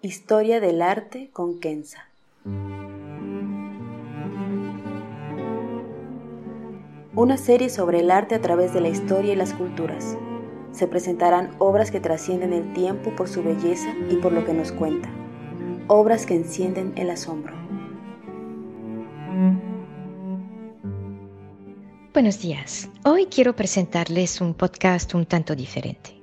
Historia del arte con Kenza. Una serie sobre el arte a través de la historia y las culturas. Se presentarán obras que trascienden el tiempo por su belleza y por lo que nos cuenta. Obras que encienden el asombro. Buenos días. Hoy quiero presentarles un podcast un tanto diferente.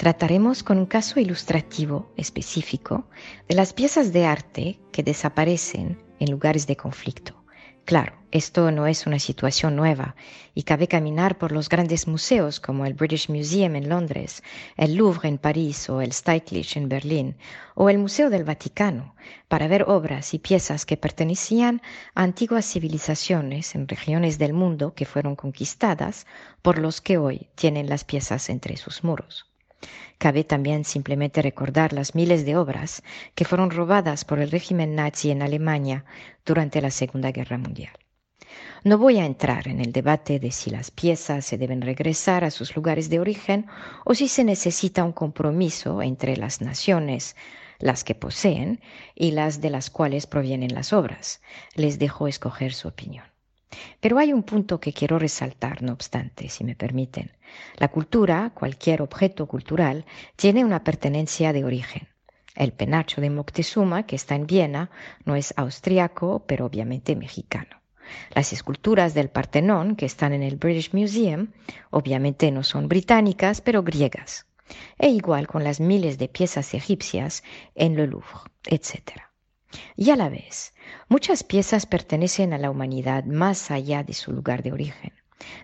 Trataremos con un caso ilustrativo específico de las piezas de arte que desaparecen en lugares de conflicto. Claro, esto no es una situación nueva y cabe caminar por los grandes museos como el British Museum en Londres, el Louvre en París o el Steiglitz en Berlín o el Museo del Vaticano para ver obras y piezas que pertenecían a antiguas civilizaciones en regiones del mundo que fueron conquistadas por los que hoy tienen las piezas entre sus muros. Cabe también simplemente recordar las miles de obras que fueron robadas por el régimen nazi en Alemania durante la Segunda Guerra Mundial. No voy a entrar en el debate de si las piezas se deben regresar a sus lugares de origen o si se necesita un compromiso entre las naciones, las que poseen y las de las cuales provienen las obras. Les dejo escoger su opinión. Pero hay un punto que quiero resaltar, no obstante, si me permiten. La cultura, cualquier objeto cultural, tiene una pertenencia de origen. El penacho de Moctezuma, que está en Viena, no es austriaco, pero obviamente mexicano. Las esculturas del Partenón, que están en el British Museum, obviamente no son británicas, pero griegas. E igual con las miles de piezas egipcias en le Louvre, etc. Y a la vez, muchas piezas pertenecen a la humanidad más allá de su lugar de origen.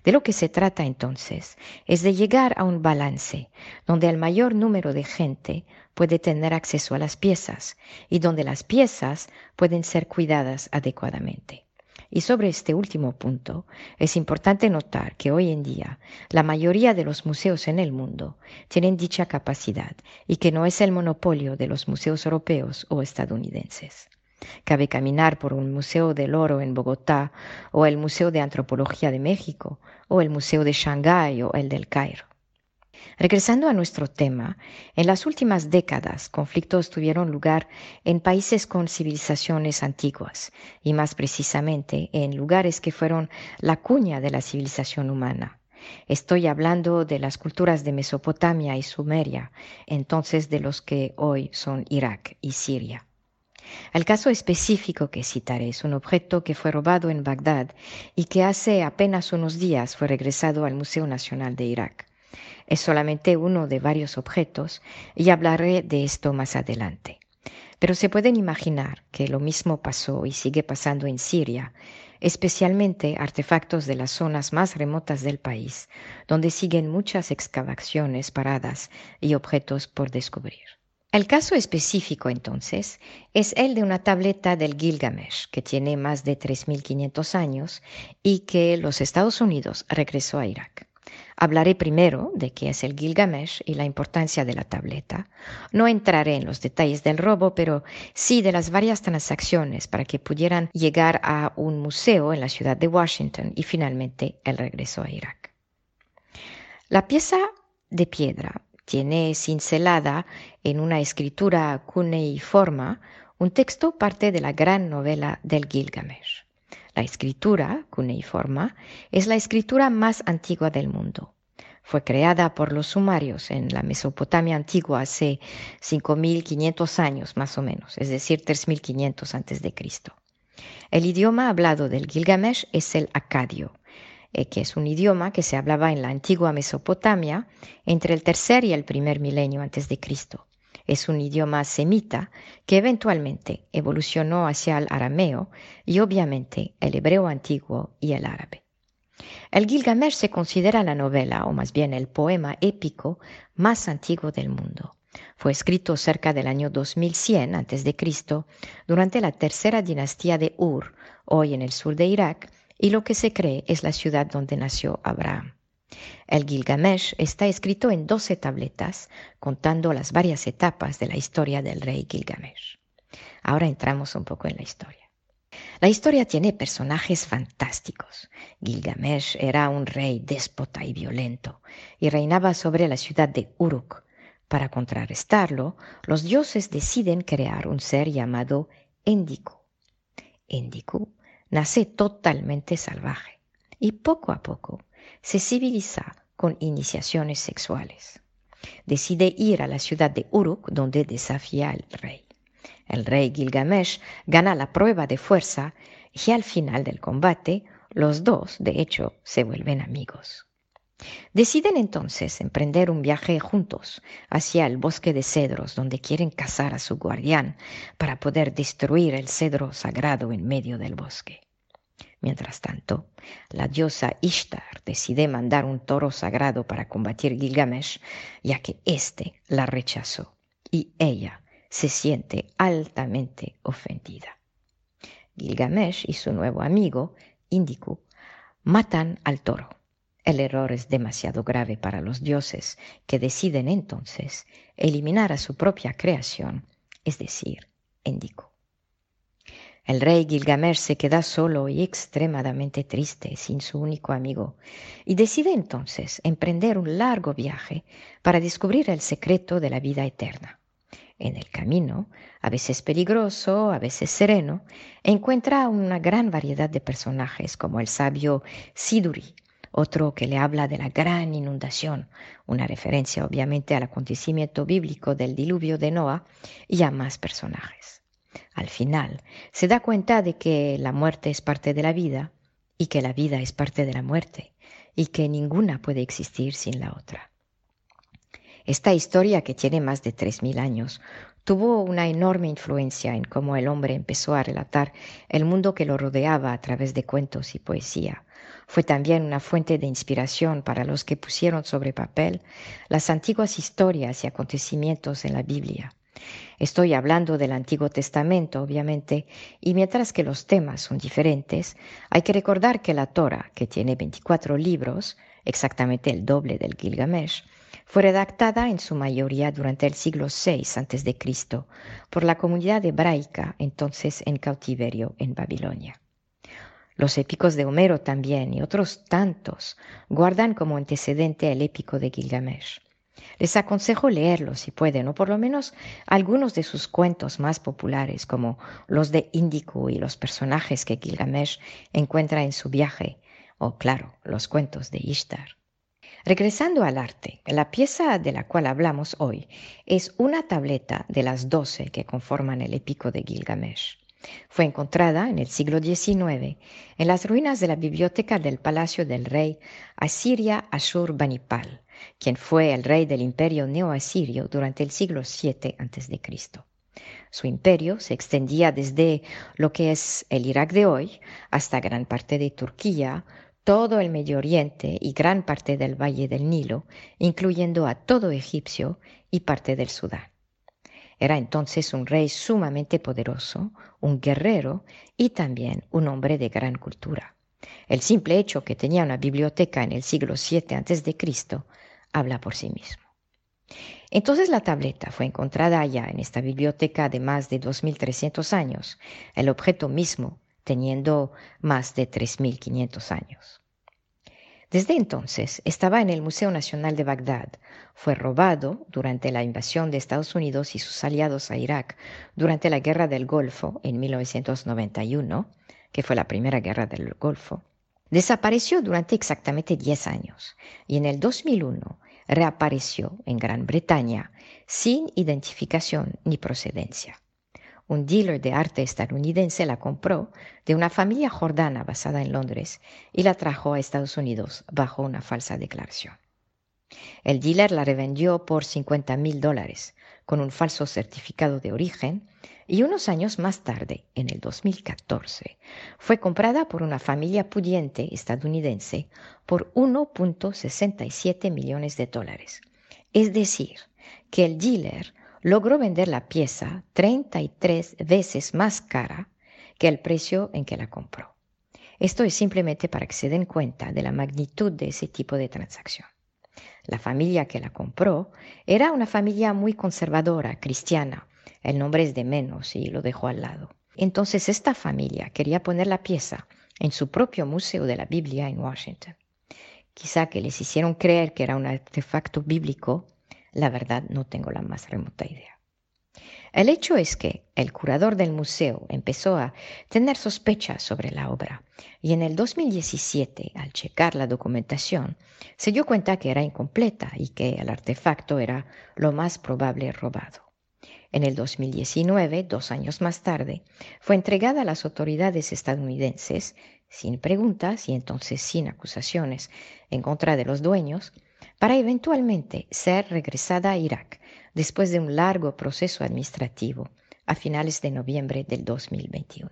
De lo que se trata entonces es de llegar a un balance donde el mayor número de gente puede tener acceso a las piezas y donde las piezas pueden ser cuidadas adecuadamente. Y sobre este último punto, es importante notar que hoy en día la mayoría de los museos en el mundo tienen dicha capacidad y que no es el monopolio de los museos europeos o estadounidenses. Cabe caminar por un Museo del Oro en Bogotá o el Museo de Antropología de México o el Museo de Shanghái o el del Cairo. Regresando a nuestro tema, en las últimas décadas conflictos tuvieron lugar en países con civilizaciones antiguas y más precisamente en lugares que fueron la cuña de la civilización humana. Estoy hablando de las culturas de Mesopotamia y Sumeria, entonces de los que hoy son Irak y Siria. El caso específico que citaré es un objeto que fue robado en Bagdad y que hace apenas unos días fue regresado al Museo Nacional de Irak. Es solamente uno de varios objetos y hablaré de esto más adelante. Pero se pueden imaginar que lo mismo pasó y sigue pasando en Siria, especialmente artefactos de las zonas más remotas del país, donde siguen muchas excavaciones paradas y objetos por descubrir. El caso específico entonces es el de una tableta del Gilgamesh que tiene más de 3.500 años y que los Estados Unidos regresó a Irak. Hablaré primero de qué es el Gilgamesh y la importancia de la tableta. No entraré en los detalles del robo, pero sí de las varias transacciones para que pudieran llegar a un museo en la ciudad de Washington y finalmente el regreso a Irak. La pieza de piedra tiene cincelada en una escritura cuneiforma un texto parte de la gran novela del Gilgamesh. La escritura cuneiforma es la escritura más antigua del mundo. Fue creada por los sumarios en la Mesopotamia antigua hace 5.500 años más o menos, es decir, 3.500 antes de Cristo. El idioma hablado del Gilgamesh es el acadio, eh, que es un idioma que se hablaba en la antigua Mesopotamia entre el tercer y el primer milenio antes de Cristo. Es un idioma semita que eventualmente evolucionó hacia el arameo y obviamente el hebreo antiguo y el árabe. El Gilgamesh se considera la novela, o más bien el poema épico más antiguo del mundo. Fue escrito cerca del año 2100 a.C., durante la tercera dinastía de Ur, hoy en el sur de Irak, y lo que se cree es la ciudad donde nació Abraham. El Gilgamesh está escrito en doce tabletas, contando las varias etapas de la historia del rey Gilgamesh. Ahora entramos un poco en la historia. La historia tiene personajes fantásticos. Gilgamesh era un rey déspota y violento, y reinaba sobre la ciudad de Uruk. Para contrarrestarlo, los dioses deciden crear un ser llamado Endiku. Endiku nace totalmente salvaje y poco a poco se civiliza con iniciaciones sexuales. Decide ir a la ciudad de Uruk donde desafía al rey. El rey Gilgamesh gana la prueba de fuerza y al final del combate los dos, de hecho, se vuelven amigos. Deciden entonces emprender un viaje juntos hacia el bosque de cedros donde quieren cazar a su guardián para poder destruir el cedro sagrado en medio del bosque. Mientras tanto, la diosa Ishtar decide mandar un toro sagrado para combatir Gilgamesh, ya que éste la rechazó y ella se siente altamente ofendida. Gilgamesh y su nuevo amigo, Indiku, matan al toro. El error es demasiado grave para los dioses, que deciden entonces eliminar a su propia creación, es decir, Indiku. El rey Gilgamesh se queda solo y extremadamente triste sin su único amigo y decide entonces emprender un largo viaje para descubrir el secreto de la vida eterna. En el camino, a veces peligroso, a veces sereno, encuentra una gran variedad de personajes como el sabio Siduri, otro que le habla de la gran inundación, una referencia obviamente al acontecimiento bíblico del diluvio de Noah, y a más personajes. Al final, se da cuenta de que la muerte es parte de la vida y que la vida es parte de la muerte y que ninguna puede existir sin la otra. Esta historia, que tiene más de 3.000 años, tuvo una enorme influencia en cómo el hombre empezó a relatar el mundo que lo rodeaba a través de cuentos y poesía. Fue también una fuente de inspiración para los que pusieron sobre papel las antiguas historias y acontecimientos en la Biblia. Estoy hablando del Antiguo Testamento, obviamente, y mientras que los temas son diferentes, hay que recordar que la Torah, que tiene 24 libros, exactamente el doble del Gilgamesh, fue redactada en su mayoría durante el siglo VI a.C. por la comunidad hebraica entonces en cautiverio en Babilonia. Los épicos de Homero también y otros tantos guardan como antecedente el épico de Gilgamesh. Les aconsejo leerlos si pueden, o por lo menos algunos de sus cuentos más populares, como los de Índico y los personajes que Gilgamesh encuentra en su viaje, o claro, los cuentos de Ishtar. Regresando al arte, la pieza de la cual hablamos hoy es una tableta de las doce que conforman el épico de Gilgamesh. Fue encontrada en el siglo XIX en las ruinas de la biblioteca del palacio del rey Asiria Ashur-Banipal, quien fue el rey del imperio neoasirio durante el siglo VII a.C. Su imperio se extendía desde lo que es el Irak de hoy hasta gran parte de Turquía, todo el Medio Oriente y gran parte del Valle del Nilo, incluyendo a todo Egipcio y parte del Sudán. Era entonces un rey sumamente poderoso, un guerrero y también un hombre de gran cultura. El simple hecho que tenía una biblioteca en el siglo VII a.C. habla por sí mismo. Entonces la tableta fue encontrada allá en esta biblioteca de más de 2.300 años, el objeto mismo teniendo más de 3.500 años. Desde entonces estaba en el Museo Nacional de Bagdad. Fue robado durante la invasión de Estados Unidos y sus aliados a Irak durante la Guerra del Golfo en 1991, que fue la primera guerra del Golfo. Desapareció durante exactamente 10 años y en el 2001 reapareció en Gran Bretaña sin identificación ni procedencia. un dealer de arte estadounidense la compró de una familia jordana basada en Londres y la trajo a Estados Unidos bajo una falsa declaración. El dealer la revendió por 50 mil dólares con un falso certificado de origen y unos años más tarde, en el 2014, fue comprada por una familia pudiente estadounidense por 1.67 millones de dólares. Es decir, que el dealer logró vender la pieza 33 veces más cara que el precio en que la compró. Esto es simplemente para que se den cuenta de la magnitud de ese tipo de transacción. La familia que la compró era una familia muy conservadora, cristiana. El nombre es de menos y lo dejó al lado. Entonces esta familia quería poner la pieza en su propio Museo de la Biblia en Washington. Quizá que les hicieron creer que era un artefacto bíblico la verdad no tengo la más remota idea. El hecho es que el curador del museo empezó a tener sospechas sobre la obra y en el 2017, al checar la documentación, se dio cuenta que era incompleta y que el artefacto era lo más probable robado. En el 2019, dos años más tarde, fue entregada a las autoridades estadounidenses sin preguntas y entonces sin acusaciones en contra de los dueños, para eventualmente ser regresada a Irak después de un largo proceso administrativo a finales de noviembre del 2021.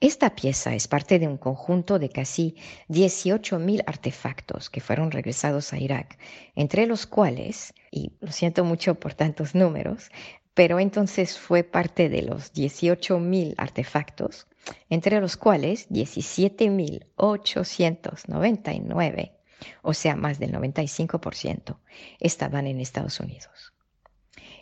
Esta pieza es parte de un conjunto de casi 18.000 artefactos que fueron regresados a Irak, entre los cuales, y lo siento mucho por tantos números, pero entonces fue parte de los 18.000 artefactos, entre los cuales 17.899 o sea, más del 95%, estaban en Estados Unidos.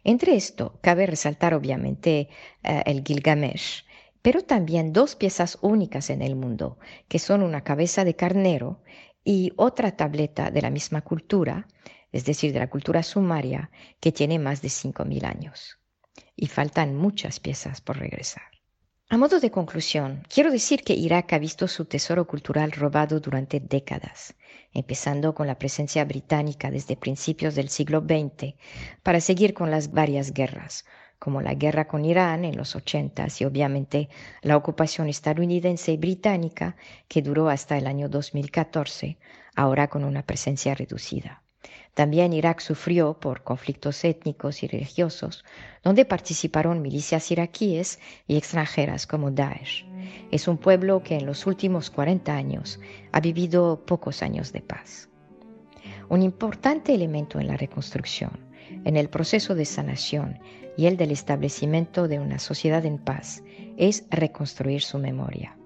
Entre esto, cabe resaltar obviamente eh, el Gilgamesh, pero también dos piezas únicas en el mundo, que son una cabeza de carnero y otra tableta de la misma cultura, es decir, de la cultura sumaria, que tiene más de 5.000 años. Y faltan muchas piezas por regresar. A modo de conclusión, quiero decir que Irak ha visto su tesoro cultural robado durante décadas, empezando con la presencia británica desde principios del siglo XX, para seguir con las varias guerras, como la guerra con Irán en los 80 y obviamente la ocupación estadounidense y británica que duró hasta el año 2014, ahora con una presencia reducida. También Irak sufrió por conflictos étnicos y religiosos, donde participaron milicias iraquíes y extranjeras como Daesh. Es un pueblo que en los últimos 40 años ha vivido pocos años de paz. Un importante elemento en la reconstrucción, en el proceso de sanación y el del establecimiento de una sociedad en paz, es reconstruir su memoria.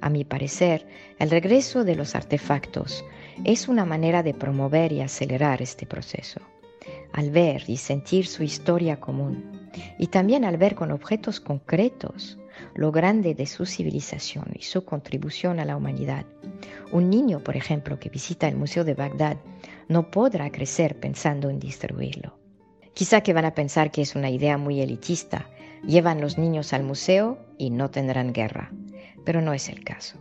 A mi parecer, el regreso de los artefactos es una manera de promover y acelerar este proceso. Al ver y sentir su historia común y también al ver con objetos concretos lo grande de su civilización y su contribución a la humanidad. Un niño, por ejemplo, que visita el Museo de Bagdad no podrá crecer pensando en destruirlo. Quizá que van a pensar que es una idea muy elitista. Llevan los niños al museo y no tendrán guerra. Pero no es el caso.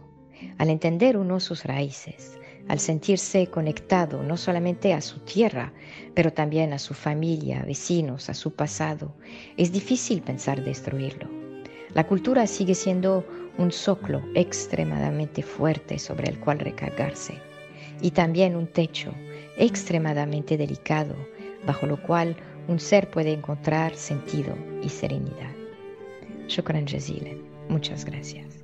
Al entender uno sus raíces, al sentirse conectado no solamente a su tierra, pero también a su familia, vecinos, a su pasado, es difícil pensar destruirlo. La cultura sigue siendo un soclo extremadamente fuerte sobre el cual recargarse y también un techo extremadamente delicado bajo lo cual un ser puede encontrar sentido y serenidad. Shukran jazilan. Muchas gracias.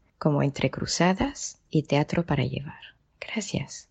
como Entre Cruzadas y Teatro para Llevar. Gracias.